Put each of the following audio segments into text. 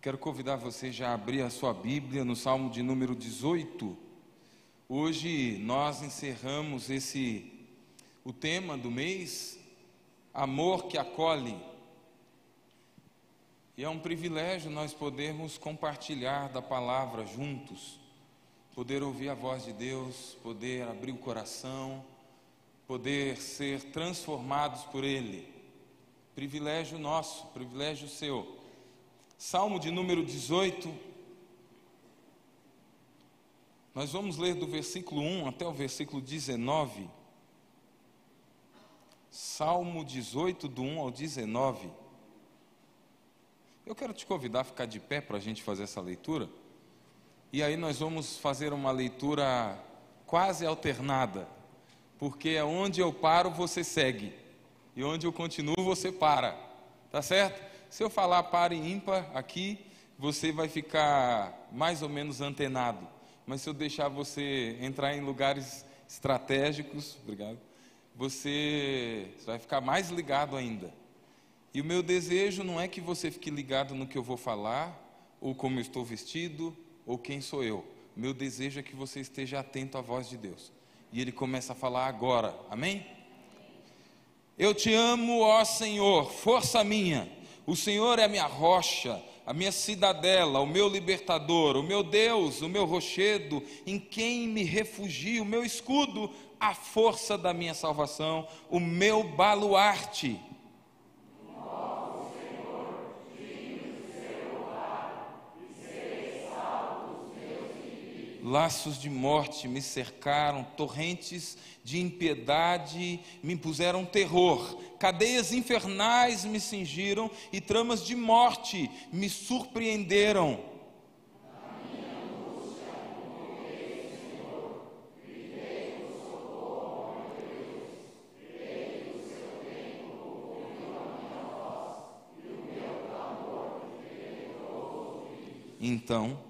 Quero convidar você já a abrir a sua Bíblia no Salmo de número 18. Hoje nós encerramos esse o tema do mês, amor que acolhe. E é um privilégio nós podermos compartilhar da palavra juntos, poder ouvir a voz de Deus, poder abrir o coração, poder ser transformados por Ele. Privilégio nosso, privilégio seu. Salmo de número 18. Nós vamos ler do versículo 1 até o versículo 19. Salmo 18, do 1 ao 19. Eu quero te convidar a ficar de pé para a gente fazer essa leitura. E aí nós vamos fazer uma leitura quase alternada, porque é onde eu paro, você segue, e onde eu continuo, você para, tá certo? Se eu falar par e ímpar aqui, você vai ficar mais ou menos antenado. Mas se eu deixar você entrar em lugares estratégicos, obrigado, você vai ficar mais ligado ainda. E o meu desejo não é que você fique ligado no que eu vou falar, ou como eu estou vestido, ou quem sou eu. O meu desejo é que você esteja atento à voz de Deus. E ele começa a falar agora. Amém? Eu te amo, ó Senhor, força minha. O Senhor é a minha rocha, a minha cidadela, o meu libertador, o meu Deus, o meu rochedo, em quem me refugio, o meu escudo, a força da minha salvação, o meu baluarte. Laços de morte me cercaram, torrentes de impiedade me impuseram terror, cadeias infernais me cingiram e tramas de morte me surpreenderam. Então,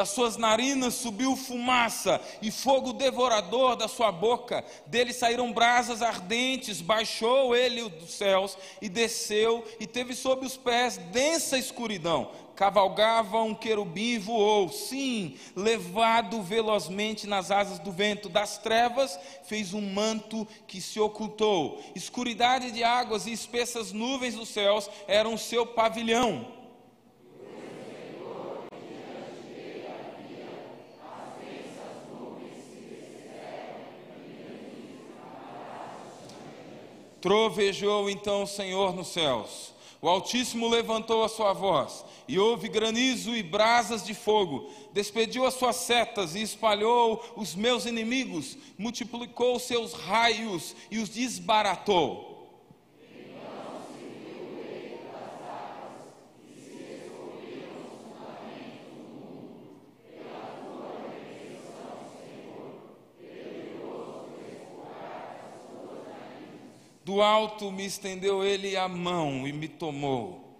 das suas narinas subiu fumaça e fogo devorador da sua boca, dele saíram brasas ardentes, baixou ele dos céus e desceu e teve sob os pés densa escuridão. Cavalgava um querubim e voou, sim, levado velozmente nas asas do vento, das trevas fez um manto que se ocultou. Escuridade de águas e espessas nuvens dos céus eram o seu pavilhão. Trovejou então o Senhor nos céus. O Altíssimo levantou a sua voz, e houve granizo e brasas de fogo. Despediu as suas setas e espalhou os meus inimigos, multiplicou seus raios e os desbaratou. Do alto me estendeu ele a mão e me tomou,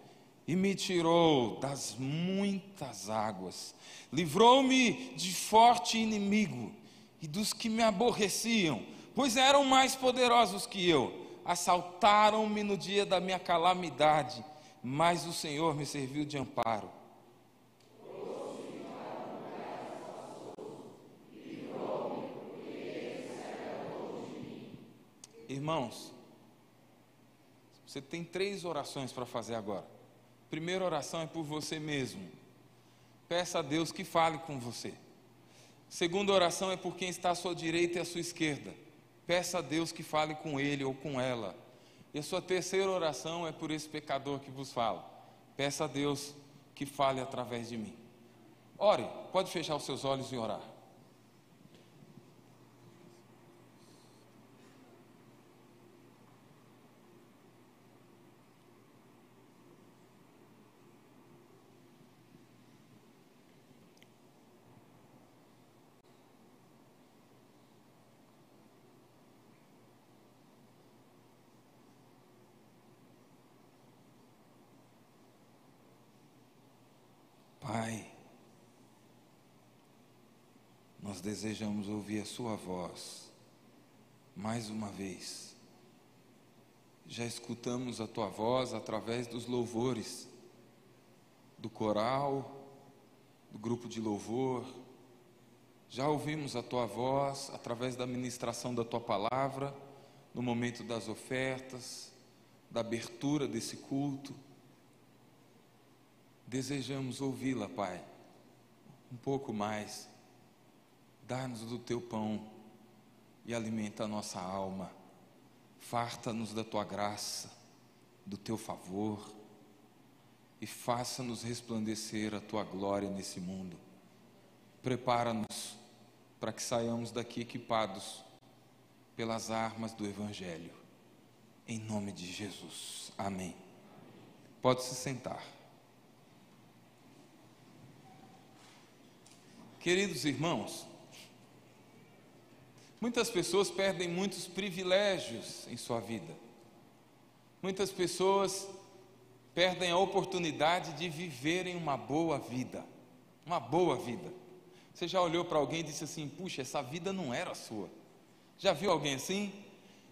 e me tirou das muitas águas, livrou-me de forte inimigo e dos que me aborreciam, pois eram mais poderosos que eu. Assaltaram-me no dia da minha calamidade, mas o Senhor me serviu de amparo. Irmãos, você tem três orações para fazer agora. Primeira oração é por você mesmo. Peça a Deus que fale com você. Segunda oração é por quem está à sua direita e à sua esquerda. Peça a Deus que fale com ele ou com ela. E a sua terceira oração é por esse pecador que vos fala. Peça a Deus que fale através de mim. Ore, pode fechar os seus olhos e orar. Pai, desejamos ouvir a Sua voz mais uma vez. Já escutamos a Tua voz através dos louvores, do coral, do grupo de louvor. Já ouvimos a Tua voz através da ministração da Tua palavra, no momento das ofertas, da abertura desse culto. Desejamos ouvi-la, Pai, um pouco mais. Dá-nos do teu pão e alimenta a nossa alma. Farta-nos da tua graça, do teu favor e faça-nos resplandecer a tua glória nesse mundo. Prepara-nos para que saiamos daqui equipados pelas armas do Evangelho. Em nome de Jesus. Amém. Pode se sentar. Queridos irmãos, muitas pessoas perdem muitos privilégios em sua vida. Muitas pessoas perdem a oportunidade de viverem uma boa vida. Uma boa vida. Você já olhou para alguém e disse assim: puxa, essa vida não era sua. Já viu alguém assim?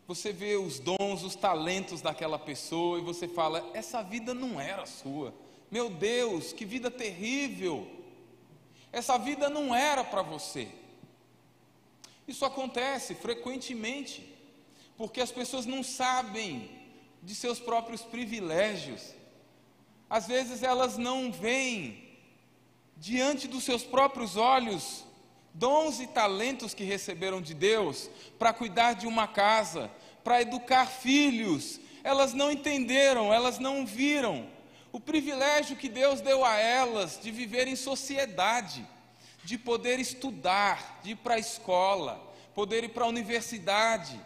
Você vê os dons, os talentos daquela pessoa e você fala: essa vida não era sua. Meu Deus, que vida terrível! Essa vida não era para você. Isso acontece frequentemente, porque as pessoas não sabem de seus próprios privilégios. Às vezes elas não veem diante dos seus próprios olhos dons e talentos que receberam de Deus para cuidar de uma casa, para educar filhos. Elas não entenderam, elas não viram o privilégio que Deus deu a elas de viver em sociedade, de poder estudar, de ir para a escola, poder ir para a universidade,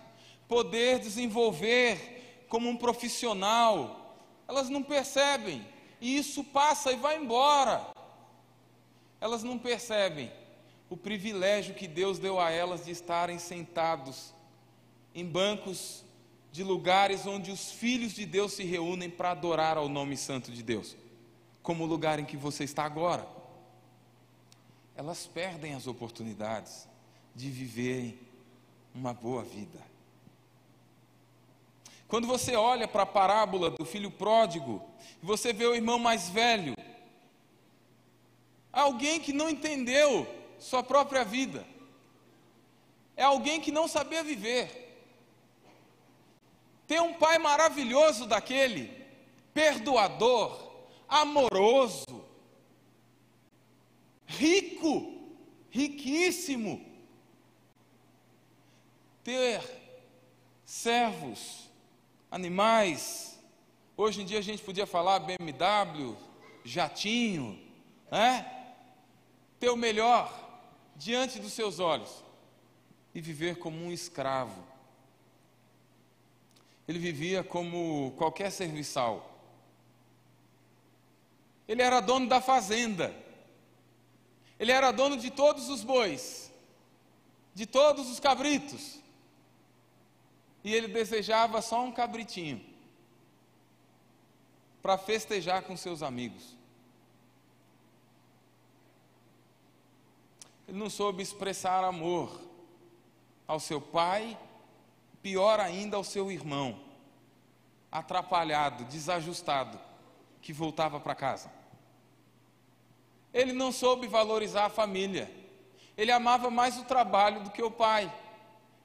poder desenvolver como um profissional. Elas não percebem, e isso passa e vai embora. Elas não percebem o privilégio que Deus deu a elas de estarem sentados em bancos de lugares onde os filhos de Deus se reúnem para adorar ao nome santo de Deus, como o lugar em que você está agora. Elas perdem as oportunidades de viverem uma boa vida. Quando você olha para a parábola do filho pródigo, você vê o irmão mais velho, alguém que não entendeu sua própria vida, é alguém que não sabia viver ter um pai maravilhoso daquele, perdoador, amoroso, rico, riquíssimo. Ter servos, animais. Hoje em dia a gente podia falar BMW, jatinho, né? Ter o melhor diante dos seus olhos e viver como um escravo ele vivia como qualquer serviçal. Ele era dono da fazenda. Ele era dono de todos os bois, de todos os cabritos. E ele desejava só um cabritinho para festejar com seus amigos. Ele não soube expressar amor ao seu pai pior ainda ao seu irmão, atrapalhado, desajustado, que voltava para casa. Ele não soube valorizar a família, ele amava mais o trabalho do que o pai.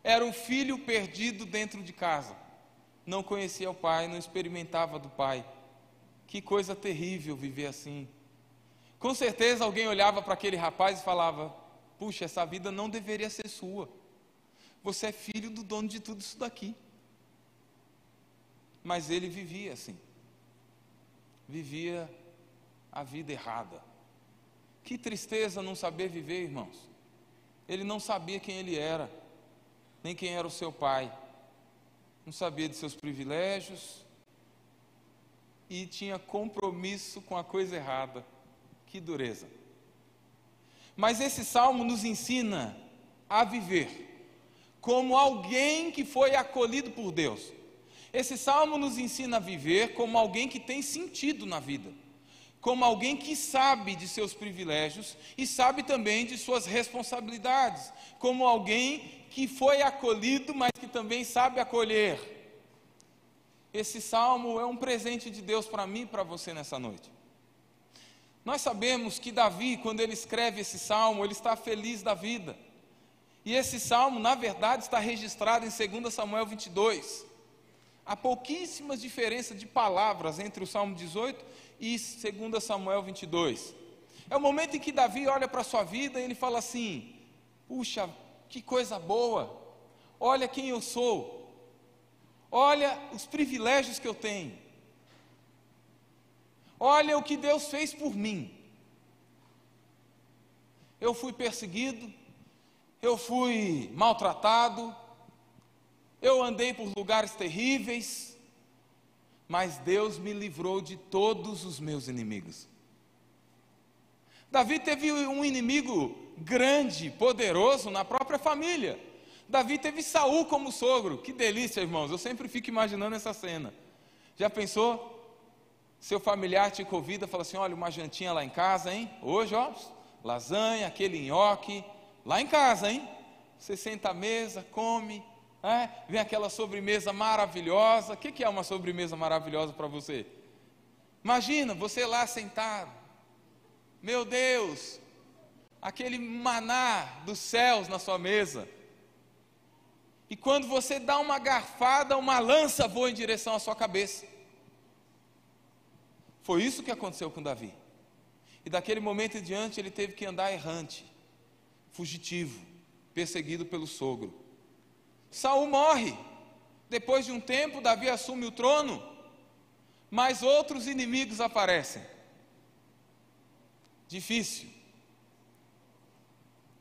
Era um filho perdido dentro de casa. Não conhecia o pai, não experimentava do pai. Que coisa terrível viver assim. Com certeza alguém olhava para aquele rapaz e falava: Puxa, essa vida não deveria ser sua. Você é filho do dono de tudo isso daqui. Mas ele vivia assim. Vivia a vida errada. Que tristeza não saber viver, irmãos. Ele não sabia quem ele era, nem quem era o seu pai. Não sabia de seus privilégios e tinha compromisso com a coisa errada. Que dureza. Mas esse salmo nos ensina a viver como alguém que foi acolhido por Deus. Esse salmo nos ensina a viver como alguém que tem sentido na vida, como alguém que sabe de seus privilégios e sabe também de suas responsabilidades, como alguém que foi acolhido, mas que também sabe acolher. Esse salmo é um presente de Deus para mim e para você nessa noite. Nós sabemos que Davi, quando ele escreve esse salmo, ele está feliz da vida. E esse salmo, na verdade, está registrado em 2 Samuel 22. Há pouquíssimas diferenças de palavras entre o Salmo 18 e 2 Samuel 22. É o momento em que Davi olha para a sua vida e ele fala assim: Puxa, que coisa boa, olha quem eu sou, olha os privilégios que eu tenho, olha o que Deus fez por mim. Eu fui perseguido, eu fui maltratado, eu andei por lugares terríveis, mas Deus me livrou de todos os meus inimigos. Davi teve um inimigo grande, poderoso na própria família. Davi teve Saul como sogro. Que delícia, irmãos. Eu sempre fico imaginando essa cena. Já pensou? Seu familiar te convida, fala assim: "Olha, uma jantinha lá em casa, hein? Hoje, ó, lasanha, aquele nhoque, lá em casa, hein? Você senta à mesa, come, é? vem aquela sobremesa maravilhosa. O que é uma sobremesa maravilhosa para você? Imagina você lá sentado, meu Deus, aquele maná dos céus na sua mesa. E quando você dá uma garfada, uma lança voa em direção à sua cabeça. Foi isso que aconteceu com Davi. E daquele momento em diante ele teve que andar errante, fugitivo, perseguido pelo sogro. Saul morre. Depois de um tempo, Davi assume o trono, mas outros inimigos aparecem. Difícil.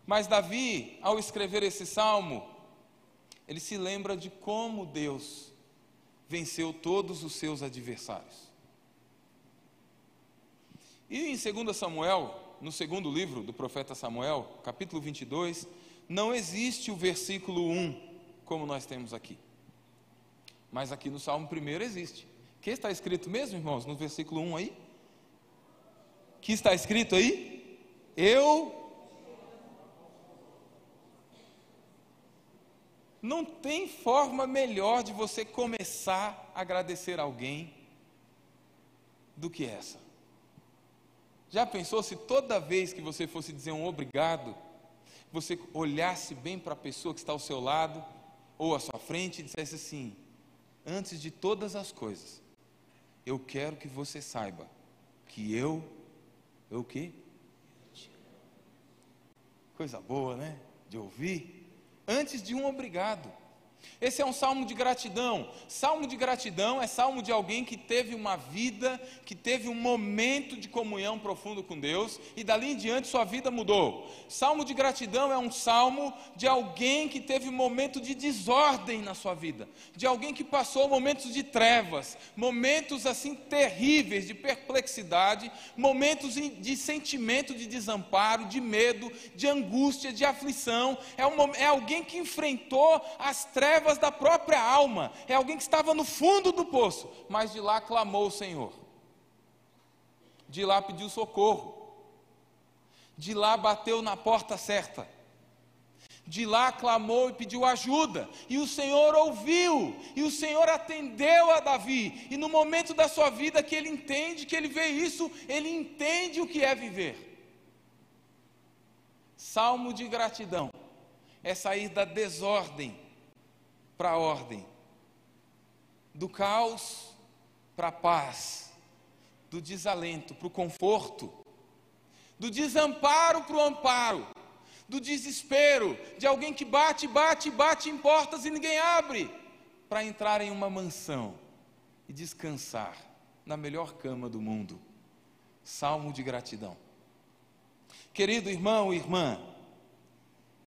Mas Davi, ao escrever esse salmo, ele se lembra de como Deus venceu todos os seus adversários. E em 2 Samuel, no segundo livro do profeta Samuel, capítulo 22, não existe o versículo 1 como nós temos aqui. Mas aqui no Salmo 1 existe. O que está escrito mesmo, irmãos, no versículo 1 aí? O que está escrito aí? Eu. Não tem forma melhor de você começar a agradecer alguém do que essa. Já pensou se toda vez que você fosse dizer um obrigado, você olhasse bem para a pessoa que está ao seu lado ou à sua frente e dissesse assim: Antes de todas as coisas, eu quero que você saiba que eu, eu o quê? Coisa boa, né? De ouvir. Antes de um obrigado. Esse é um salmo de gratidão. Salmo de gratidão é salmo de alguém que teve uma vida, que teve um momento de comunhão profundo com Deus e dali em diante sua vida mudou. Salmo de gratidão é um salmo de alguém que teve um momento de desordem na sua vida, de alguém que passou momentos de trevas, momentos assim terríveis de perplexidade, momentos de sentimento de desamparo, de medo, de angústia, de aflição. É, um, é alguém que enfrentou as trevas trevas da própria alma. É alguém que estava no fundo do poço, mas de lá clamou o Senhor. De lá pediu socorro. De lá bateu na porta certa. De lá clamou e pediu ajuda, e o Senhor ouviu, e o Senhor atendeu a Davi, e no momento da sua vida que ele entende que ele vê isso, ele entende o que é viver. Salmo de gratidão é sair da desordem para a ordem, do caos para a paz, do desalento para o conforto, do desamparo para o amparo, do desespero de alguém que bate, bate, bate em portas e ninguém abre, para entrar em uma mansão e descansar na melhor cama do mundo. Salmo de gratidão. Querido irmão e irmã,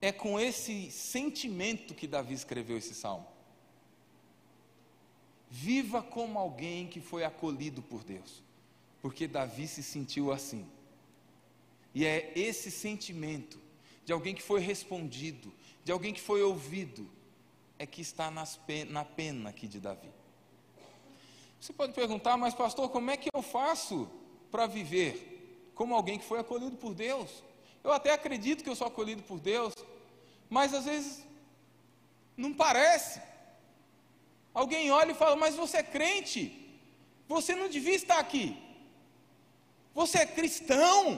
é com esse sentimento que Davi escreveu esse salmo. Viva como alguém que foi acolhido por Deus, porque Davi se sentiu assim. E é esse sentimento de alguém que foi respondido, de alguém que foi ouvido, é que está na pena aqui de Davi. Você pode perguntar, mas pastor, como é que eu faço para viver como alguém que foi acolhido por Deus. Eu até acredito que eu sou acolhido por Deus, mas às vezes não parece. Alguém olha e fala: Mas você é crente, você não devia estar aqui. Você é cristão.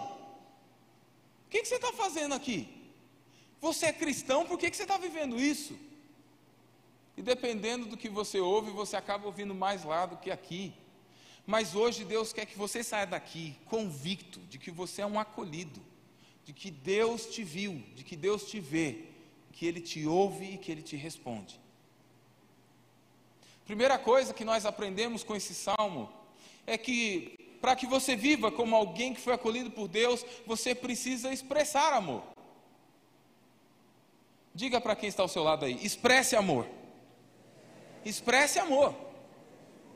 O que, que você está fazendo aqui? Você é cristão, por que, que você está vivendo isso? E dependendo do que você ouve, você acaba ouvindo mais lá do que aqui. Mas hoje Deus quer que você saia daqui convicto de que você é um acolhido, de que Deus te viu, de que Deus te vê, que Ele te ouve e que Ele te responde. Primeira coisa que nós aprendemos com esse salmo é que para que você viva como alguém que foi acolhido por Deus, você precisa expressar amor. Diga para quem está ao seu lado aí: expresse amor. Expresse amor.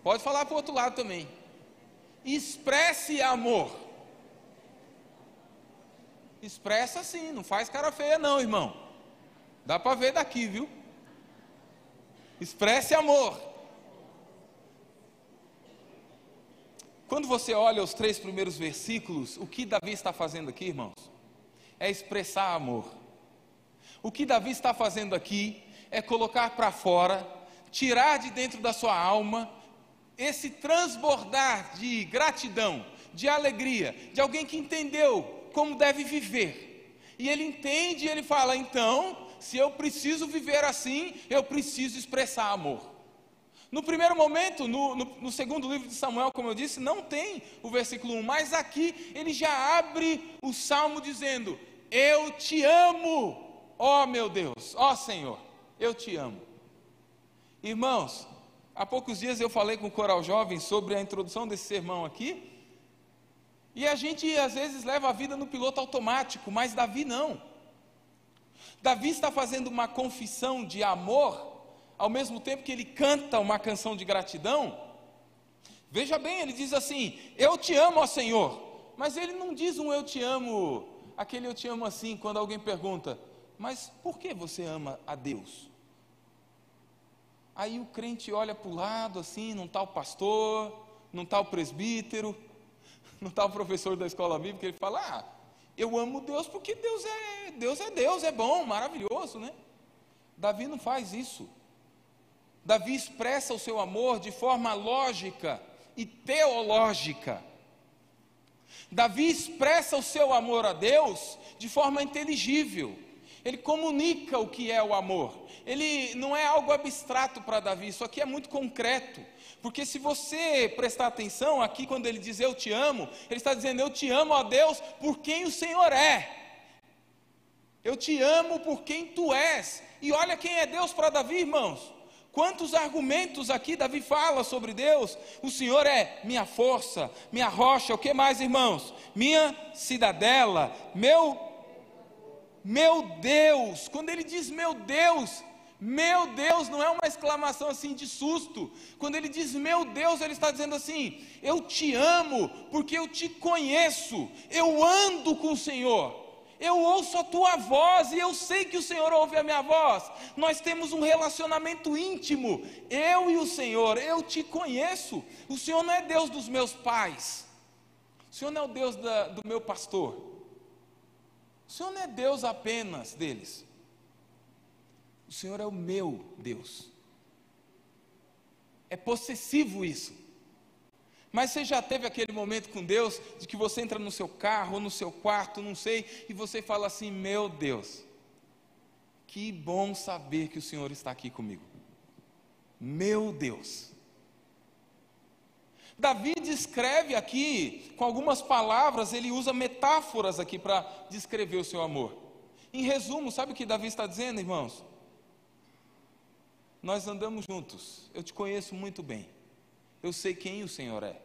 Pode falar para o outro lado também. Expresse amor. Expressa sim, não faz cara feia, não, irmão. Dá para ver daqui, viu? Expresse amor. Quando você olha os três primeiros versículos, o que Davi está fazendo aqui, irmãos? É expressar amor. O que Davi está fazendo aqui é colocar para fora, tirar de dentro da sua alma esse transbordar de gratidão, de alegria, de alguém que entendeu como deve viver. E ele entende e ele fala: então, se eu preciso viver assim, eu preciso expressar amor. No primeiro momento, no, no, no, segundo livro de Samuel, como eu disse, não tem o versículo 1, mas aqui ele já abre o salmo dizendo: Eu te amo, ó meu Deus, ó Senhor, eu te amo. Irmãos, há poucos dias eu falei com o Coral Jovem sobre a introdução desse sermão aqui, e a gente às vezes leva a vida no piloto automático, mas Davi não. Davi está fazendo uma confissão de amor, ao mesmo tempo que ele canta uma canção de gratidão. Veja bem, ele diz assim: Eu te amo, ó Senhor. Mas ele não diz um eu te amo, aquele eu te amo assim, quando alguém pergunta, mas por que você ama a Deus? Aí o crente olha para o lado assim, não está o pastor, não está o presbítero, não está o professor da escola bíblica, ele fala: Ah, eu amo Deus porque Deus é Deus, é Deus, é bom, maravilhoso, né? Davi não faz isso. Davi expressa o seu amor de forma lógica e teológica. Davi expressa o seu amor a Deus de forma inteligível. Ele comunica o que é o amor. Ele não é algo abstrato para Davi, isso aqui é muito concreto. Porque se você prestar atenção aqui, quando ele diz eu te amo, ele está dizendo eu te amo a Deus por quem o Senhor é. Eu te amo por quem tu és. E olha quem é Deus para Davi, irmãos. Quantos argumentos aqui Davi fala sobre Deus? O Senhor é minha força, minha rocha, o que mais, irmãos? Minha cidadela, meu meu Deus. Quando ele diz meu Deus, meu Deus, não é uma exclamação assim de susto. Quando ele diz meu Deus, ele está dizendo assim: Eu te amo, porque eu te conheço, eu ando com o Senhor. Eu ouço a tua voz e eu sei que o Senhor ouve a minha voz. Nós temos um relacionamento íntimo, eu e o Senhor. Eu te conheço. O Senhor não é Deus dos meus pais. O Senhor não é o Deus da, do meu pastor. O Senhor não é Deus apenas deles. O Senhor é o meu Deus. É possessivo isso. Mas você já teve aquele momento com Deus de que você entra no seu carro, no seu quarto, não sei, e você fala assim: Meu Deus, que bom saber que o Senhor está aqui comigo. Meu Deus. Davi descreve aqui, com algumas palavras, ele usa metáforas aqui para descrever o seu amor. Em resumo, sabe o que Davi está dizendo, irmãos? Nós andamos juntos, eu te conheço muito bem, eu sei quem o Senhor é,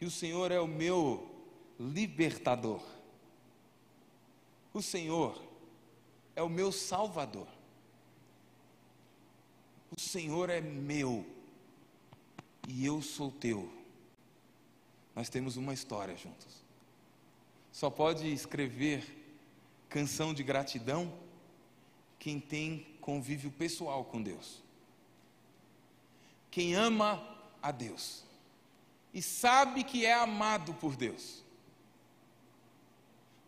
e o Senhor é o meu libertador, o Senhor é o meu salvador, o Senhor é meu, e eu sou teu. Nós temos uma história juntos. Só pode escrever canção de gratidão quem tem convívio pessoal com Deus quem ama a Deus e sabe que é amado por Deus.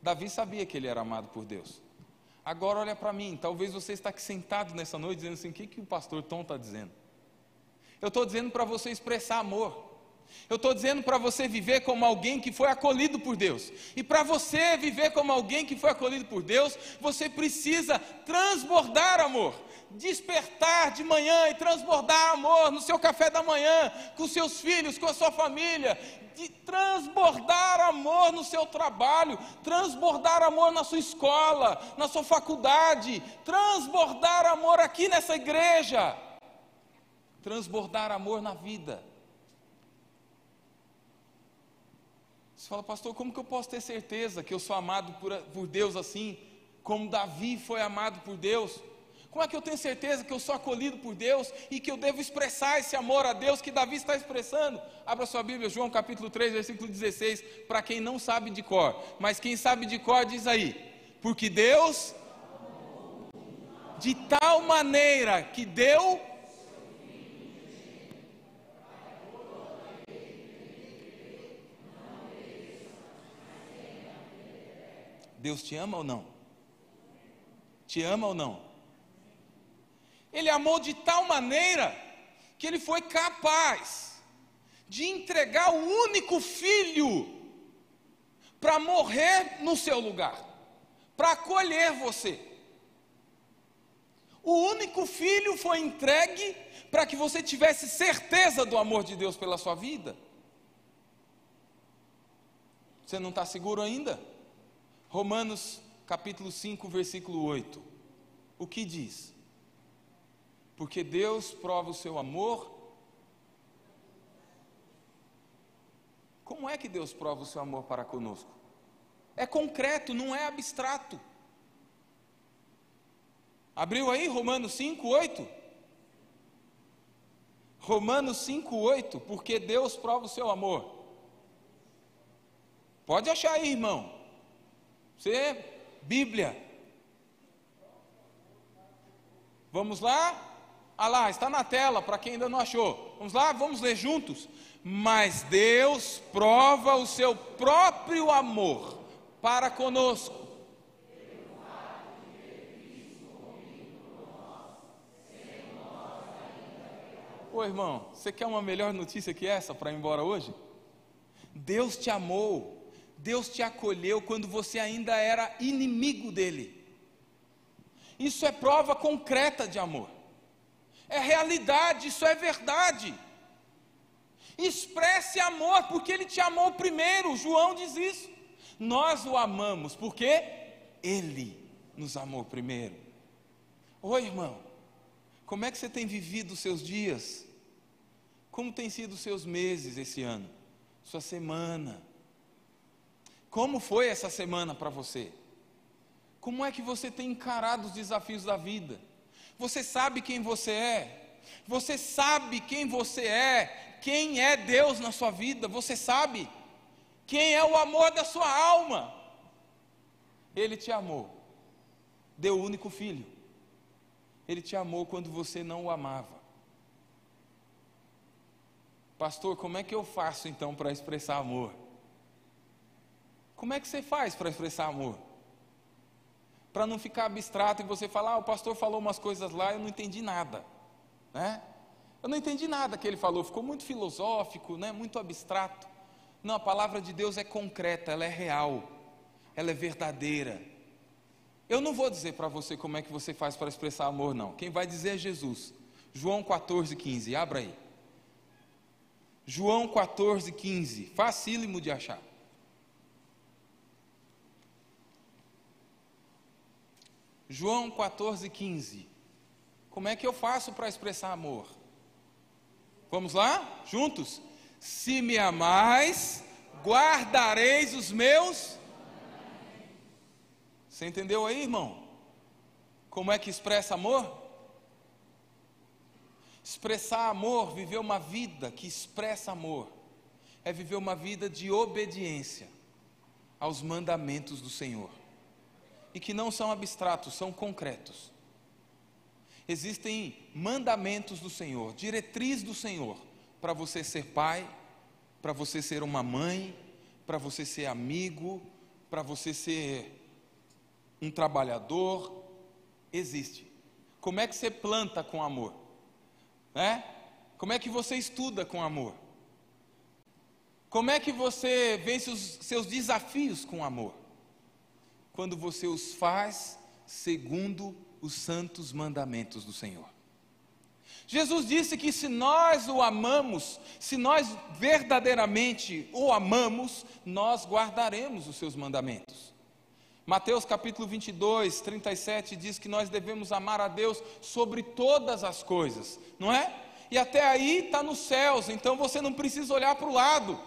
Davi sabia que ele era amado por Deus. Agora olha para mim, talvez você está aqui sentado nessa noite dizendo assim: o que, que o pastor Tom está dizendo? Eu estou dizendo para você expressar amor. Eu estou dizendo para você viver como alguém que foi acolhido por Deus. E para você viver como alguém que foi acolhido por Deus, você precisa transbordar amor. Despertar de manhã e transbordar amor no seu café da manhã, com seus filhos, com a sua família. De transbordar amor no seu trabalho, transbordar amor na sua escola, na sua faculdade, transbordar amor aqui nessa igreja transbordar amor na vida. Você fala, pastor, como que eu posso ter certeza que eu sou amado por, por Deus assim, como Davi foi amado por Deus? Como é que eu tenho certeza que eu sou acolhido por Deus e que eu devo expressar esse amor a Deus que Davi está expressando? Abra sua Bíblia, João capítulo 3, versículo 16, para quem não sabe de cor, mas quem sabe de cor diz aí: Porque Deus, de tal maneira que deu Deus te ama ou não? Te ama ou não? Ele amou de tal maneira que ele foi capaz de entregar o único filho para morrer no seu lugar, para acolher você. O único filho foi entregue para que você tivesse certeza do amor de Deus pela sua vida. Você não está seguro ainda? Romanos capítulo 5, versículo 8. O que diz? Porque Deus prova o seu amor. Como é que Deus prova o seu amor para conosco? É concreto, não é abstrato. Abriu aí Romanos 5, 8? Romanos 5, 8. Porque Deus prova o seu amor. Pode achar aí, irmão. Você, Bíblia. Vamos lá? Ah lá, está na tela para quem ainda não achou. Vamos lá, vamos ler juntos. Mas Deus prova o seu próprio amor para conosco. Ô irmão, você quer uma melhor notícia que essa para ir embora hoje? Deus te amou Deus te acolheu quando você ainda era inimigo dele. Isso é prova concreta de amor. É realidade, isso é verdade. Expresse amor, porque ele te amou primeiro. João diz isso. Nós o amamos porque ele nos amou primeiro. Oi, irmão. Como é que você tem vivido os seus dias? Como tem sido os seus meses esse ano? Sua semana? Como foi essa semana para você? Como é que você tem encarado os desafios da vida? Você sabe quem você é? Você sabe quem você é? Quem é Deus na sua vida? Você sabe? Quem é o amor da sua alma? Ele te amou, deu o único filho. Ele te amou quando você não o amava. Pastor, como é que eu faço então para expressar amor? Como é que você faz para expressar amor? Para não ficar abstrato e você falar, ah, o pastor falou umas coisas lá, eu não entendi nada, né? Eu não entendi nada que ele falou, ficou muito filosófico, né? Muito abstrato. Não, a palavra de Deus é concreta, ela é real, ela é verdadeira. Eu não vou dizer para você como é que você faz para expressar amor, não. Quem vai dizer é Jesus. João 14, 15, abra aí. João 14, 15, facílimo de achar. João 14, 15. Como é que eu faço para expressar amor? Vamos lá? Juntos? Se me amais, guardareis os meus. Você entendeu aí, irmão? Como é que expressa amor? Expressar amor, viver uma vida que expressa amor, é viver uma vida de obediência aos mandamentos do Senhor e que não são abstratos, são concretos. Existem mandamentos do Senhor, diretriz do Senhor, para você ser pai, para você ser uma mãe, para você ser amigo, para você ser um trabalhador, existe. Como é que você planta com amor? Né? Como é que você estuda com amor? Como é que você vence os seus desafios com amor? Quando você os faz segundo os santos mandamentos do Senhor. Jesus disse que se nós o amamos, se nós verdadeiramente o amamos, nós guardaremos os seus mandamentos. Mateus capítulo 22, 37 diz que nós devemos amar a Deus sobre todas as coisas, não é? E até aí está nos céus, então você não precisa olhar para o lado.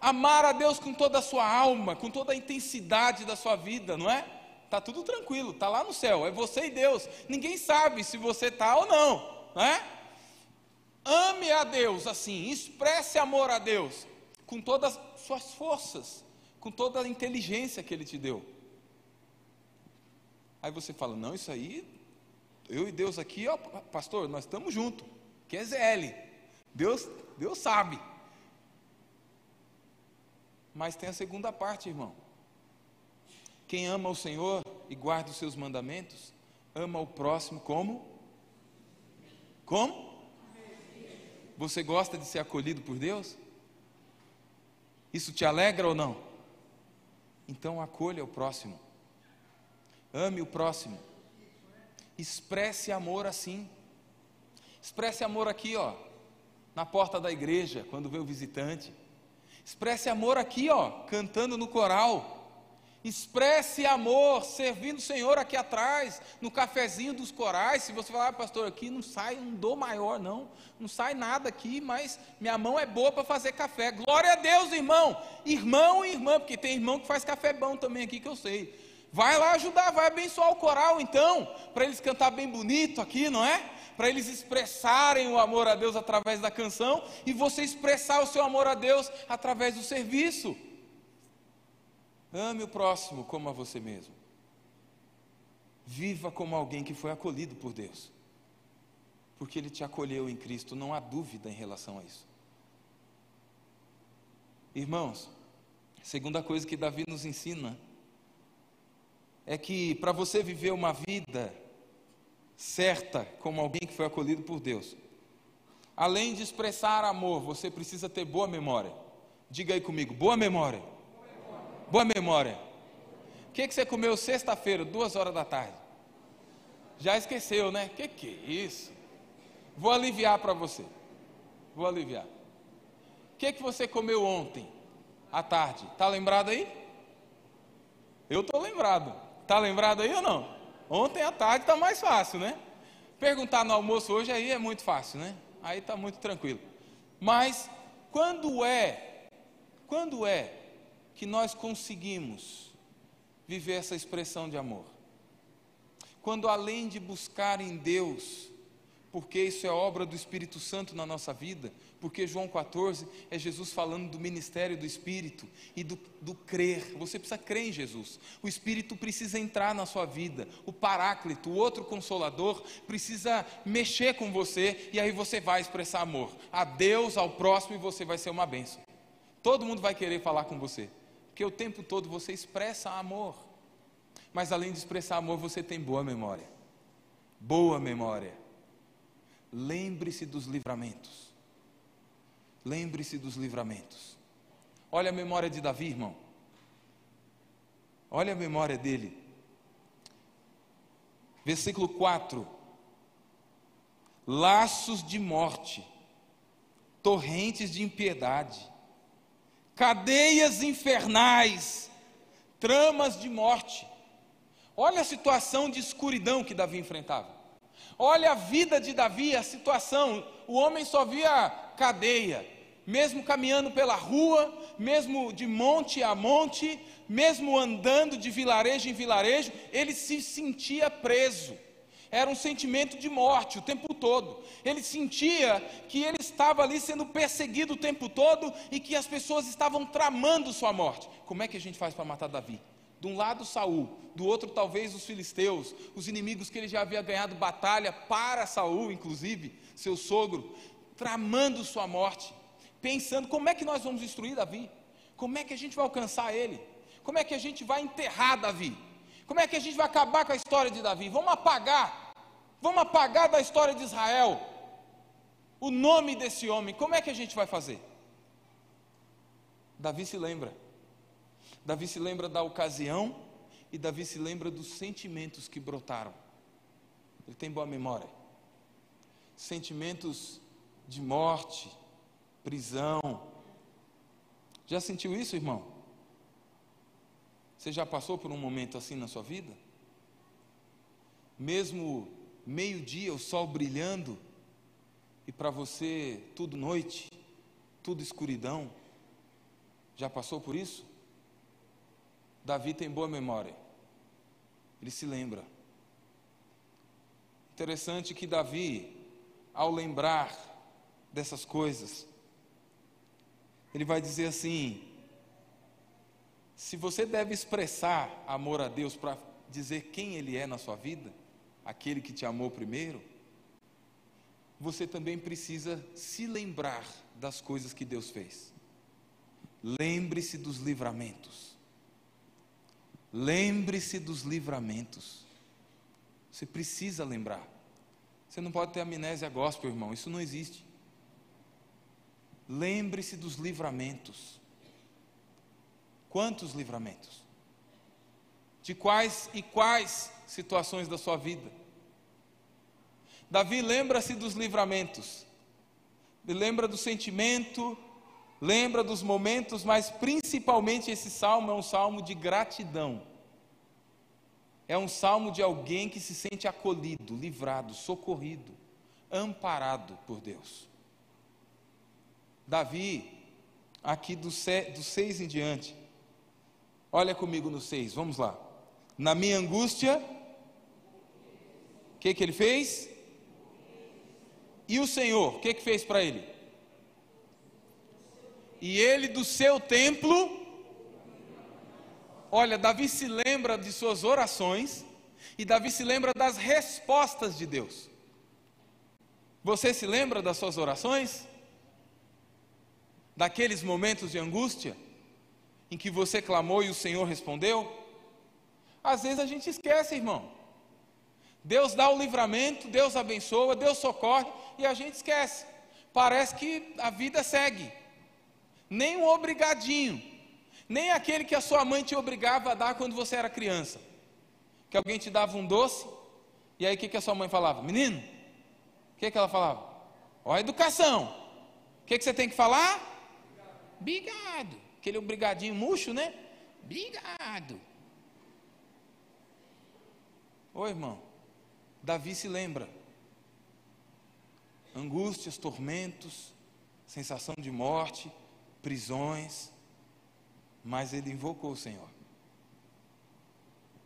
Amar a Deus com toda a sua alma, com toda a intensidade da sua vida, não é? Está tudo tranquilo, está lá no céu, é você e Deus. Ninguém sabe se você está ou não né? Ame a Deus assim, expresse amor a Deus com todas as suas forças, com toda a inteligência que Ele te deu. Aí você fala: Não, isso aí, eu e Deus aqui, ó, pastor, nós estamos juntos, que é ZL, Deus, Deus sabe. Mas tem a segunda parte, irmão. Quem ama o Senhor e guarda os seus mandamentos, ama o próximo como como? Você gosta de ser acolhido por Deus? Isso te alegra ou não? Então acolha o próximo. Ame o próximo. Expresse amor assim. Expresse amor aqui, ó, na porta da igreja, quando vê o visitante. Expresse amor aqui, ó, cantando no coral. Expresse amor, servindo o Senhor aqui atrás, no cafezinho dos corais. Se você falar, ah, pastor, aqui não sai um dor maior, não. Não sai nada aqui, mas minha mão é boa para fazer café. Glória a Deus, irmão. Irmão e irmã, porque tem irmão que faz café bom também aqui que eu sei. Vai lá ajudar, vai abençoar o coral então, para eles cantar bem bonito aqui, não é? Para eles expressarem o amor a Deus através da canção e você expressar o seu amor a Deus através do serviço. Ame o próximo como a você mesmo. Viva como alguém que foi acolhido por Deus. Porque Ele te acolheu em Cristo, não há dúvida em relação a isso. Irmãos, segunda coisa que Davi nos ensina é que para você viver uma vida certa como alguém que foi acolhido por Deus, além de expressar amor, você precisa ter boa memória. Diga aí comigo, boa memória. Boa memória. O que, que você comeu sexta-feira, duas horas da tarde? Já esqueceu, né? Que, que é isso? Vou aliviar para você. Vou aliviar. O que, que você comeu ontem, à tarde? Está lembrado aí? Eu estou lembrado. Está lembrado aí ou não? Ontem à tarde está mais fácil, né? Perguntar no almoço hoje aí é muito fácil, né? Aí está muito tranquilo. Mas quando é, quando é que nós conseguimos viver essa expressão de amor. Quando além de buscar em Deus, porque isso é obra do Espírito Santo na nossa vida, porque João 14 é Jesus falando do ministério do Espírito e do, do, crer. Você precisa crer em Jesus. O Espírito precisa entrar na sua vida. O Paráclito, o outro consolador, precisa mexer com você e aí você vai expressar amor a Deus, ao próximo e você vai ser uma bênção. Todo mundo vai querer falar com você. Porque o tempo todo você expressa amor. Mas além de expressar amor, você tem boa memória. Boa memória. Lembre-se dos livramentos. Lembre-se dos livramentos. Olha a memória de Davi, irmão. Olha a memória dele. Versículo 4. Laços de morte, torrentes de impiedade cadeias infernais, tramas de morte. Olha a situação de escuridão que Davi enfrentava. Olha a vida de Davi, a situação. O homem só via cadeia, mesmo caminhando pela rua, mesmo de monte a monte, mesmo andando de vilarejo em vilarejo, ele se sentia preso era um sentimento de morte o tempo todo. Ele sentia que ele estava ali sendo perseguido o tempo todo e que as pessoas estavam tramando sua morte. Como é que a gente faz para matar Davi? De um lado Saul, do outro talvez os filisteus, os inimigos que ele já havia ganhado batalha para Saul, inclusive, seu sogro, tramando sua morte. Pensando como é que nós vamos destruir Davi, como é que a gente vai alcançar ele, como é que a gente vai enterrar Davi, como é que a gente vai acabar com a história de Davi, vamos apagar, vamos apagar da história de Israel o nome desse homem, como é que a gente vai fazer? Davi se lembra, Davi se lembra da ocasião e Davi se lembra dos sentimentos que brotaram. Ele tem boa memória. Sentimentos de morte, prisão. Já sentiu isso, irmão? Você já passou por um momento assim na sua vida? Mesmo meio-dia, o sol brilhando, e para você tudo noite, tudo escuridão. Já passou por isso? Davi tem boa memória. Ele se lembra. Interessante que Davi, ao lembrar dessas coisas, ele vai dizer assim: se você deve expressar amor a Deus para dizer quem Ele é na sua vida, aquele que te amou primeiro, você também precisa se lembrar das coisas que Deus fez. Lembre-se dos livramentos. Lembre-se dos livramentos. Você precisa lembrar. Você não pode ter amnésia gospel, irmão, isso não existe. Lembre-se dos livramentos. Quantos livramentos? De quais e quais situações da sua vida? Davi lembra-se dos livramentos, lembra do sentimento, lembra dos momentos, mas principalmente esse salmo é um salmo de gratidão. É um salmo de alguém que se sente acolhido, livrado, socorrido, amparado por Deus. Davi, aqui do, do seis em diante, olha comigo no seis, vamos lá. Na minha angústia, o que, que ele fez? E o Senhor, o que, que fez para ele? E ele do seu templo Olha, Davi se lembra de suas orações e Davi se lembra das respostas de Deus. Você se lembra das suas orações? Daqueles momentos de angústia em que você clamou e o Senhor respondeu? Às vezes a gente esquece, irmão. Deus dá o livramento, Deus abençoa, Deus socorre e a gente esquece. Parece que a vida segue. Nem um obrigadinho nem aquele que a sua mãe te obrigava a dar quando você era criança. Que alguém te dava um doce, e aí o que, que a sua mãe falava? Menino, o que, que ela falava? Ó, educação. O que, que você tem que falar? Obrigado. Aquele obrigadinho murcho, né? Obrigado. Ô irmão, Davi se lembra. Angústias, tormentos, sensação de morte, prisões mas ele invocou o Senhor.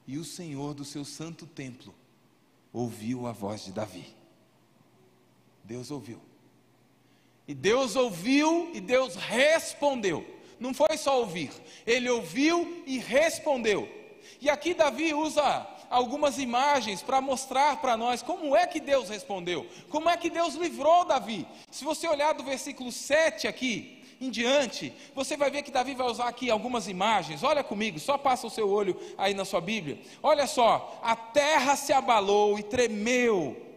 E o Senhor do seu santo templo ouviu a voz de Davi. Deus ouviu. E Deus ouviu e Deus respondeu. Não foi só ouvir, ele ouviu e respondeu. E aqui Davi usa algumas imagens para mostrar para nós como é que Deus respondeu, como é que Deus livrou Davi. Se você olhar do versículo 7 aqui, em diante, você vai ver que Davi vai usar aqui algumas imagens. Olha comigo, só passa o seu olho aí na sua Bíblia. Olha só, a terra se abalou e tremeu.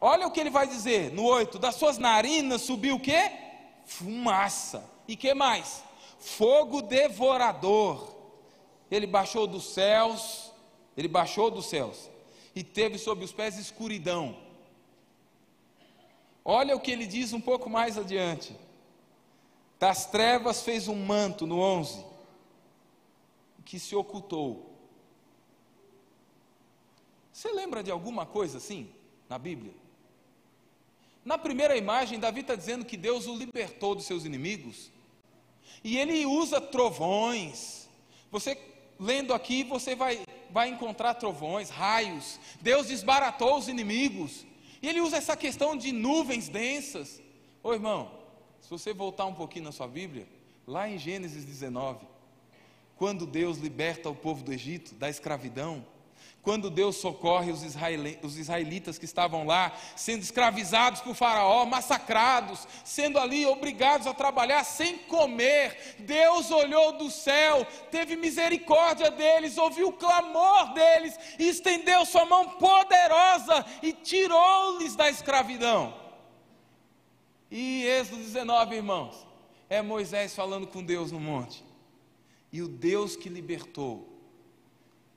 Olha o que ele vai dizer no 8: das suas narinas subiu o que? Fumaça. E que mais? Fogo devorador. Ele baixou dos céus, ele baixou dos céus e teve sob os pés escuridão. Olha o que ele diz um pouco mais adiante. Das trevas fez um manto no 11, que se ocultou. Você lembra de alguma coisa assim na Bíblia? Na primeira imagem, Davi está dizendo que Deus o libertou dos seus inimigos. E ele usa trovões. Você lendo aqui, você vai, vai encontrar trovões, raios. Deus desbaratou os inimigos. E ele usa essa questão de nuvens densas. Ô irmão, se você voltar um pouquinho na sua Bíblia, lá em Gênesis 19, quando Deus liberta o povo do Egito da escravidão, quando Deus socorre os, israelitas que estavam lá, sendo escravizados por Faraó, massacrados, sendo ali obrigados a trabalhar sem comer, Deus olhou do céu, teve misericórdia deles, ouviu o clamor deles e estendeu sua mão poderosa e tirou-lhes da escravidão. E Êxodo 19, irmãos, é Moisés falando com Deus no monte. E o Deus que libertou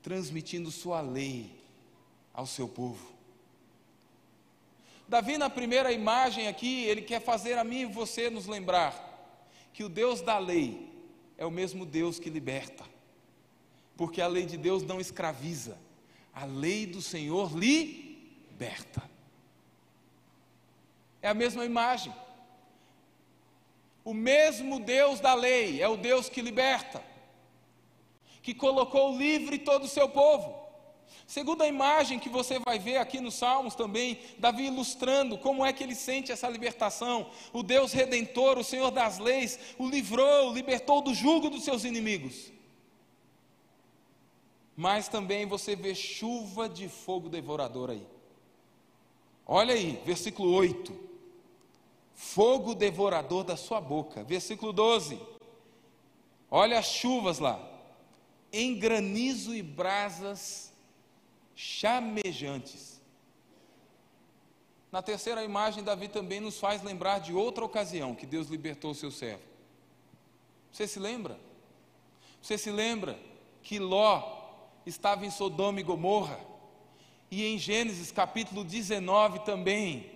transmitindo sua lei ao seu povo. Davi, na primeira imagem aqui, ele quer fazer a mim e você nos lembrar que o Deus da lei é o mesmo Deus que liberta, porque a lei de Deus não escraviza, a lei do Senhor liberta. É a mesma imagem. O mesmo Deus da lei é o Deus que liberta que colocou livre todo o seu povo. Segunda imagem que você vai ver aqui nos Salmos também, Davi ilustrando como é que ele sente essa libertação. O Deus redentor, o Senhor das leis, o livrou, o libertou do jugo dos seus inimigos. Mas também você vê chuva de fogo devorador aí. Olha aí, versículo 8. Fogo devorador da sua boca. Versículo 12. Olha as chuvas lá em granizo e brasas chamejantes. Na terceira imagem, Davi também nos faz lembrar de outra ocasião que Deus libertou o seu servo. Você se lembra? Você se lembra que Ló estava em Sodoma e Gomorra? E em Gênesis capítulo 19 também.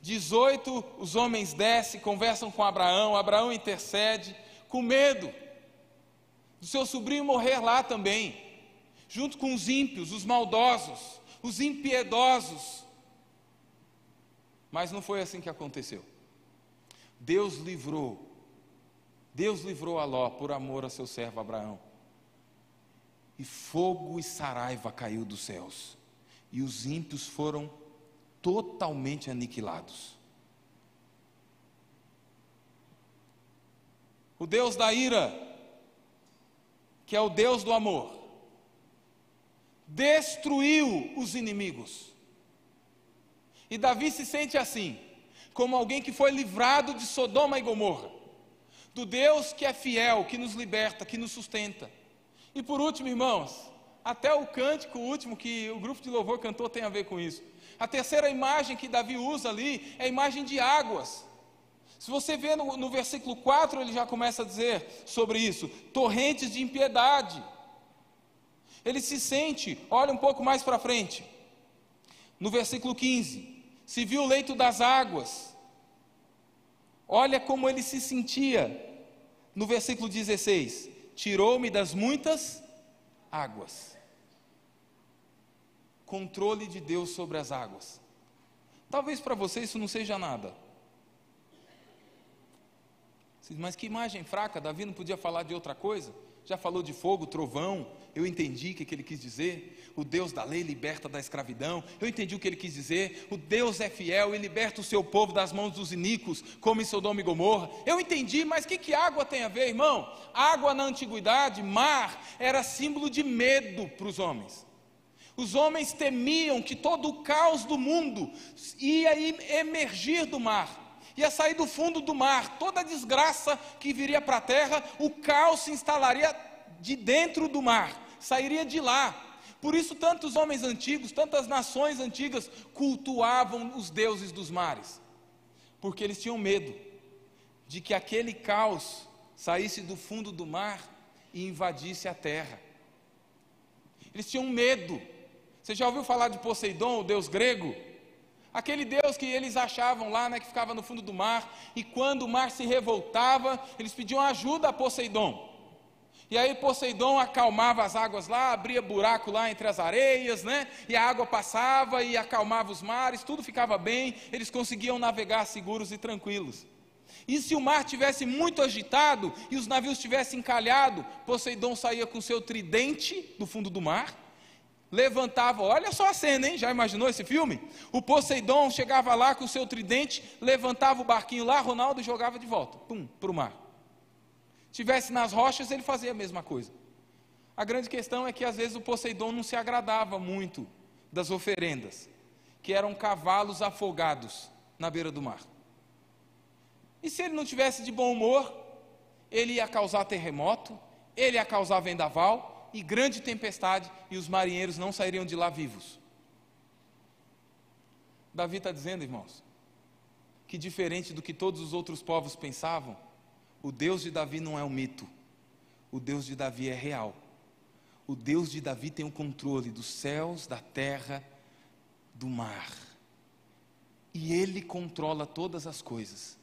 18, os homens descem, conversam com Abraão, Abraão intercede, com medo do seu sobrinho morrer lá também, junto com os ímpios, os maldosos, os impiedosos. Mas não foi assim que aconteceu. Deus livrou, Deus livrou a Ló por amor a seu servo Abraão. E fogo e saraiva caiu dos céus, e os ímpios foram totalmente aniquilados. O Deus da ira que é o Deus do amor, destruiu os inimigos. E Davi se sente assim, como alguém que foi livrado de Sodoma e Gomorra, do Deus que é fiel, que nos liberta, que nos sustenta. E por último, irmãos, até o cântico último que o grupo de louvor cantou tem a ver com isso. A terceira imagem que Davi usa ali é a imagem de águas. Se você vê no, no versículo 4, ele já começa a dizer sobre isso: torrentes de impiedade. Ele se sente, olha um pouco mais para frente, no versículo 15: se viu o leito das águas. Olha como ele se sentia no versículo 16: tirou-me das muitas águas. Controle de Deus sobre as águas. Talvez para você isso não seja nada. Mas que imagem fraca, Davi não podia falar de outra coisa? Já falou de fogo, trovão, eu entendi o que ele quis dizer. O Deus da lei liberta da escravidão, eu entendi o que ele quis dizer. O Deus é fiel e liberta o seu povo das mãos dos iníquos, como em Sodoma e Gomorra. Eu entendi, mas o que, que água tem a ver, irmão? Água na antiguidade, mar, era símbolo de medo para os homens. Os homens temiam que todo o caos do mundo ia emergir do mar ia sair do fundo do mar, toda a desgraça que viria para a terra, o caos se instalaria de dentro do mar, sairia de lá. Por isso, tantos homens antigos, tantas nações antigas cultuavam os deuses dos mares, porque eles tinham medo de que aquele caos saísse do fundo do mar e invadisse a terra. Eles tinham medo. Você já ouviu falar de Poseidon, o deus grego? Aquele Deus que eles achavam lá, né, que ficava no fundo do mar, e quando o mar se revoltava, eles pediam ajuda a Poseidon. E aí Poseidon acalmava as águas lá, abria buraco lá entre as areias, né? E a água passava e acalmava os mares, tudo ficava bem, eles conseguiam navegar seguros e tranquilos. E se o mar tivesse muito agitado e os navios tivessem encalhado, Poseidon saía com seu tridente do fundo do mar levantava, olha só a cena, hein? Já imaginou esse filme? O Poseidon chegava lá com o seu tridente, levantava o barquinho lá, Ronaldo jogava de volta, pum, para o mar. Tivesse nas rochas, ele fazia a mesma coisa. A grande questão é que às vezes o Poseidon não se agradava muito das oferendas, que eram cavalos afogados na beira do mar. E se ele não tivesse de bom humor, ele ia causar terremoto, ele ia causar vendaval e grande tempestade, e os marinheiros não sairiam de lá vivos. Davi está dizendo, irmãos, que diferente do que todos os outros povos pensavam, o Deus de Davi não é um mito, o Deus de Davi é real. O Deus de Davi tem o controle dos céus, da terra, do mar. E Ele controla todas as coisas.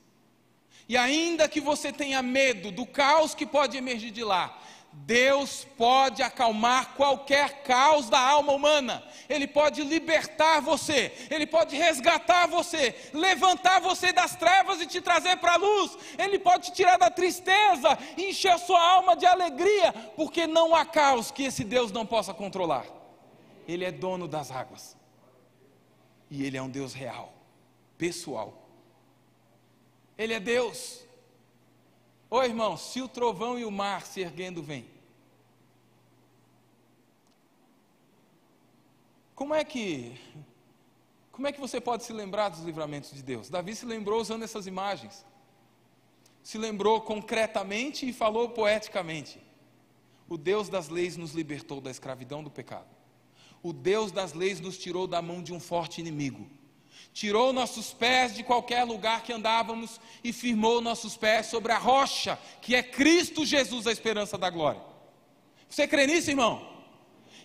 E ainda que você tenha medo do caos que pode emergir de lá, Deus pode acalmar qualquer caos da alma humana, Ele pode libertar você, Ele pode resgatar você, levantar você das trevas e te trazer para a luz, Ele pode te tirar da tristeza e encher sua alma de alegria, porque não há caos que esse Deus não possa controlar. Ele é dono das águas, e Ele é um Deus real, pessoal. Ele é Deus. Ô irmão, se o trovão e o mar se erguendo vem, como é que como é que você pode se lembrar dos livramentos de Deus? Davi se lembrou usando essas imagens. Se lembrou concretamente e falou poeticamente. O Deus das leis nos libertou da escravidão do pecado. O Deus das leis nos tirou da mão de um forte inimigo tirou nossos pés de qualquer lugar que andávamos e firmou nossos pés sobre a rocha, que é Cristo Jesus, a esperança da glória. Você crê nisso, irmão?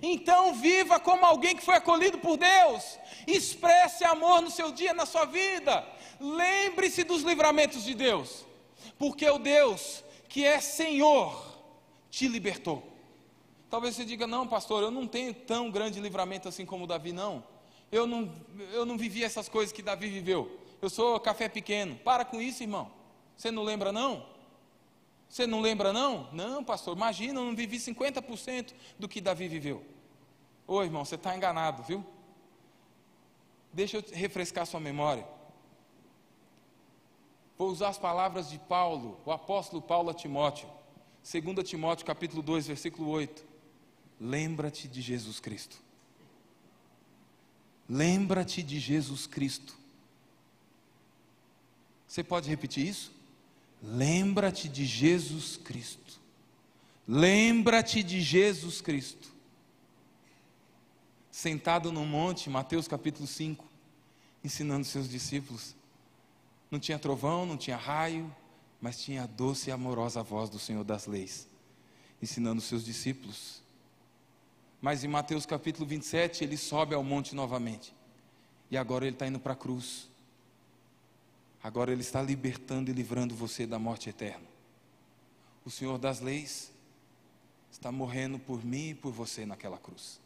Então viva como alguém que foi acolhido por Deus. Expresse amor no seu dia, na sua vida. Lembre-se dos livramentos de Deus, porque o Deus que é Senhor te libertou. Talvez você diga: "Não, pastor, eu não tenho tão grande livramento assim como Davi não" eu não, eu não vivi essas coisas que Davi viveu. Eu sou café pequeno. Para com isso, irmão. Você não lembra, não? Você não lembra, não? Não, pastor, imagina, eu não vivi 50% do que Davi viveu. Ô, irmão, você está enganado, viu? Deixa eu refrescar sua memória. Vou usar as palavras de Paulo, o apóstolo Paulo a Timóteo. 2 Timóteo capítulo 2, versículo 8. Lembra-te de Jesus Cristo Lembra-te de Jesus Cristo. Você pode repetir isso? Lembra-te de Jesus Cristo. Lembra-te de Jesus Cristo. Sentado no monte, Mateus capítulo 5, ensinando seus discípulos. Não tinha trovão, não tinha raio, mas tinha a doce e amorosa voz do Senhor das leis, ensinando seus discípulos mas em Mateus capítulo 27, ele sobe ao monte novamente. E agora ele está indo para a cruz. Agora ele está libertando e livrando você da morte eterna. O Senhor das leis está morrendo por mim e por você naquela cruz.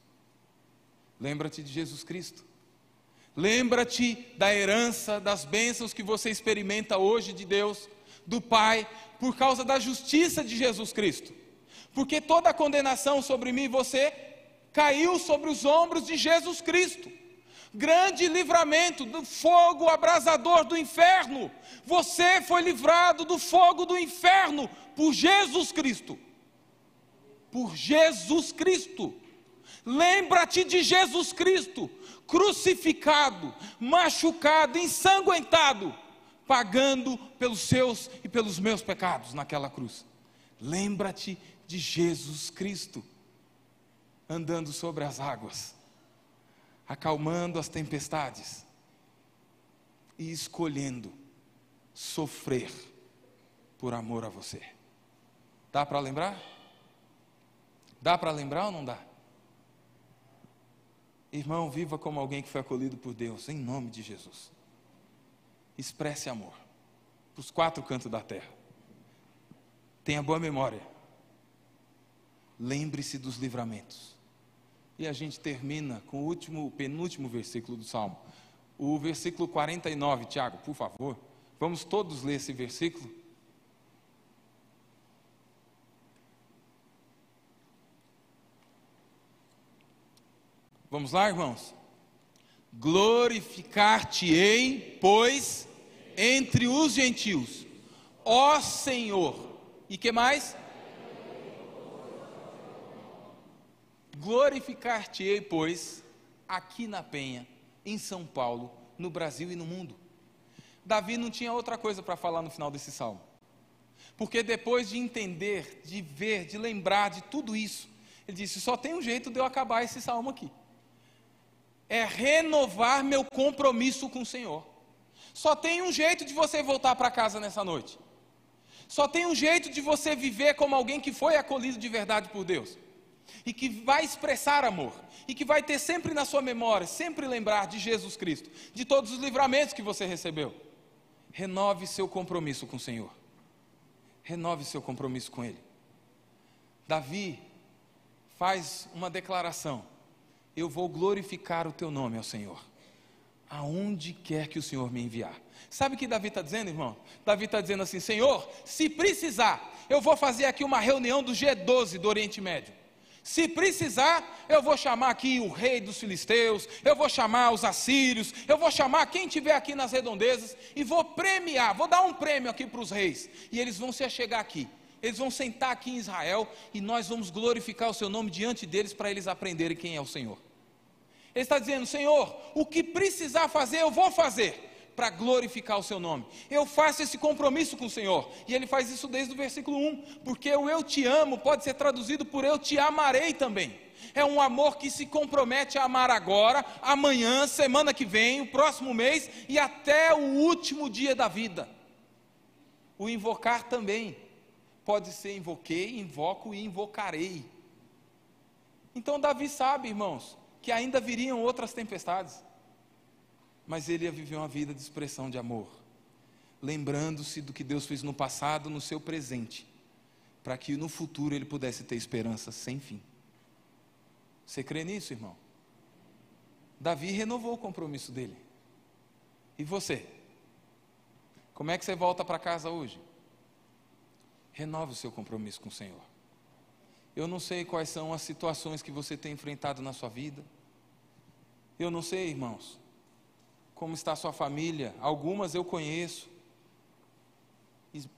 Lembra-te de Jesus Cristo. Lembra-te da herança, das bênçãos que você experimenta hoje de Deus, do Pai, por causa da justiça de Jesus Cristo. Porque toda a condenação sobre mim e você caiu sobre os ombros de Jesus Cristo. Grande livramento do fogo abrasador do inferno. Você foi livrado do fogo do inferno por Jesus Cristo. Por Jesus Cristo. Lembra-te de Jesus Cristo, crucificado, machucado, ensanguentado, pagando pelos seus e pelos meus pecados naquela cruz. Lembra-te de Jesus Cristo andando sobre as águas, acalmando as tempestades e escolhendo sofrer por amor a você. Dá para lembrar? Dá para lembrar ou não dá? Irmão, viva como alguém que foi acolhido por Deus, em nome de Jesus. Expresse amor para os quatro cantos da terra. Tenha boa memória. Lembre-se dos livramentos. E a gente termina com o último, penúltimo versículo do Salmo. O versículo 49, Tiago, por favor. Vamos todos ler esse versículo. Vamos lá, irmãos? Glorificar-te-ei, pois, entre os gentios, ó Senhor. E que mais? Glorificar-te-ei, pois, aqui na Penha, em São Paulo, no Brasil e no mundo. Davi não tinha outra coisa para falar no final desse salmo. Porque depois de entender, de ver, de lembrar de tudo isso, ele disse: só tem um jeito de eu acabar esse salmo aqui. É renovar meu compromisso com o Senhor. Só tem um jeito de você voltar para casa nessa noite. Só tem um jeito de você viver como alguém que foi acolhido de verdade por Deus. E que vai expressar amor. E que vai ter sempre na sua memória, sempre lembrar de Jesus Cristo, de todos os livramentos que você recebeu. Renove seu compromisso com o Senhor. Renove seu compromisso com Ele. Davi faz uma declaração: Eu vou glorificar o teu nome ao Senhor, aonde quer que o Senhor me enviar. Sabe o que Davi está dizendo, irmão? Davi está dizendo assim: Senhor, se precisar, eu vou fazer aqui uma reunião do G12 do Oriente Médio. Se precisar, eu vou chamar aqui o rei dos filisteus, eu vou chamar os assírios, eu vou chamar quem tiver aqui nas redondezas e vou premiar, vou dar um prêmio aqui para os reis. E eles vão se achegar aqui. Eles vão sentar aqui em Israel e nós vamos glorificar o seu nome diante deles para eles aprenderem quem é o Senhor. Ele está dizendo: Senhor, o que precisar fazer, eu vou fazer para glorificar o seu nome. Eu faço esse compromisso com o Senhor. E ele faz isso desde o versículo 1, porque o eu te amo pode ser traduzido por eu te amarei também. É um amor que se compromete a amar agora, amanhã, semana que vem, o próximo mês e até o último dia da vida. O invocar também pode ser invoquei, invoco e invocarei. Então Davi sabe, irmãos, que ainda viriam outras tempestades mas ele ia viver uma vida de expressão de amor, lembrando-se do que Deus fez no passado, no seu presente, para que no futuro ele pudesse ter esperança sem fim. Você crê nisso, irmão? Davi renovou o compromisso dele. E você? Como é que você volta para casa hoje? Renove o seu compromisso com o Senhor. Eu não sei quais são as situações que você tem enfrentado na sua vida. Eu não sei, irmãos, como está sua família. Algumas eu conheço.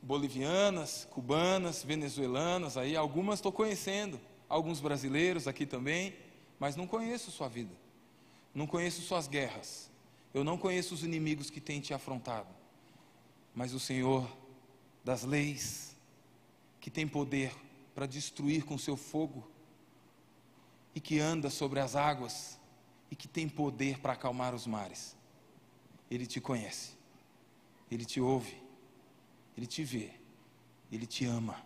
Bolivianas, cubanas, venezuelanas, aí algumas estou conhecendo. Alguns brasileiros aqui também, mas não conheço sua vida. Não conheço suas guerras. Eu não conheço os inimigos que têm te afrontado. Mas o Senhor das leis, que tem poder para destruir com seu fogo, e que anda sobre as águas, e que tem poder para acalmar os mares. Ele te conhece, Ele te ouve, Ele te vê, Ele te ama.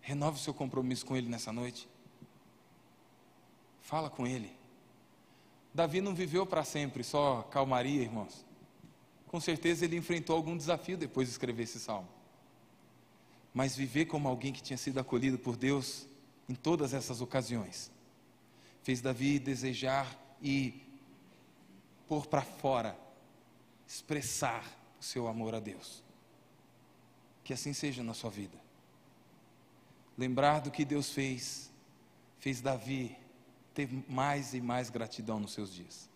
Renove o seu compromisso com Ele nessa noite. Fala com Ele. Davi não viveu para sempre só calmaria, irmãos. Com certeza ele enfrentou algum desafio depois de escrever esse salmo. Mas viver como alguém que tinha sido acolhido por Deus em todas essas ocasiões fez Davi desejar e pôr para fora, expressar o seu amor a Deus. Que assim seja na sua vida. Lembrar do que Deus fez, fez Davi ter mais e mais gratidão nos seus dias.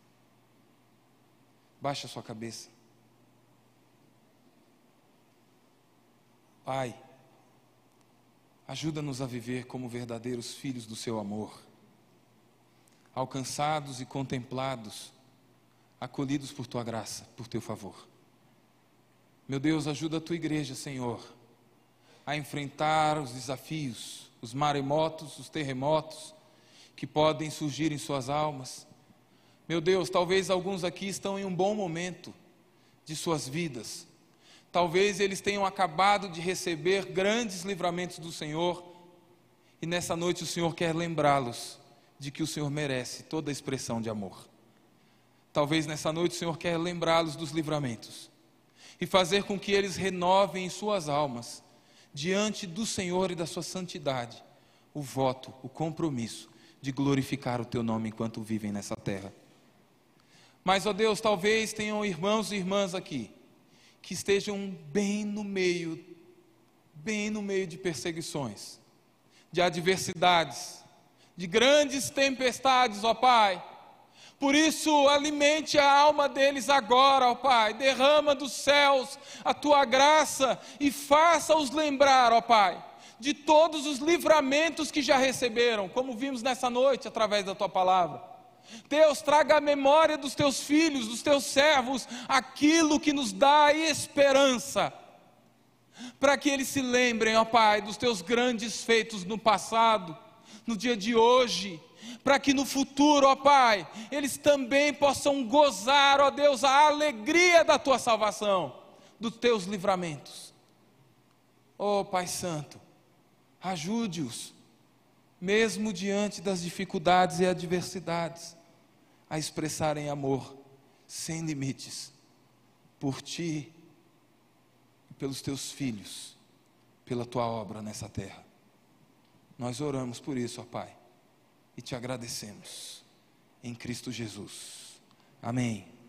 Baixa a sua cabeça. Pai, ajuda-nos a viver como verdadeiros filhos do seu amor, alcançados e contemplados acolhidos por tua graça, por teu favor. Meu Deus, ajuda a tua igreja, Senhor, a enfrentar os desafios, os maremotos, os terremotos que podem surgir em suas almas. Meu Deus, talvez alguns aqui estão em um bom momento de suas vidas. Talvez eles tenham acabado de receber grandes livramentos do Senhor, e nessa noite o Senhor quer lembrá-los de que o Senhor merece toda a expressão de amor. Talvez nessa noite o Senhor quer lembrá-los dos livramentos e fazer com que eles renovem em suas almas, diante do Senhor e da sua santidade, o voto, o compromisso de glorificar o teu nome enquanto vivem nessa terra. Mas, ó Deus, talvez tenham irmãos e irmãs aqui que estejam bem no meio, bem no meio de perseguições, de adversidades, de grandes tempestades, ó Pai por isso, alimente a alma deles agora, ó Pai. Derrama dos céus a tua graça e faça-os lembrar, ó Pai, de todos os livramentos que já receberam, como vimos nessa noite através da tua palavra. Deus, traga a memória dos teus filhos, dos teus servos, aquilo que nos dá esperança, para que eles se lembrem, ó Pai, dos teus grandes feitos no passado, no dia de hoje, para que no futuro, ó Pai, eles também possam gozar, ó Deus, a alegria da tua salvação, dos teus livramentos. Ó Pai Santo, ajude-os, mesmo diante das dificuldades e adversidades, a expressarem amor sem limites por ti e pelos teus filhos, pela tua obra nessa terra. Nós oramos por isso, ó Pai, e te agradecemos. Em Cristo Jesus. Amém.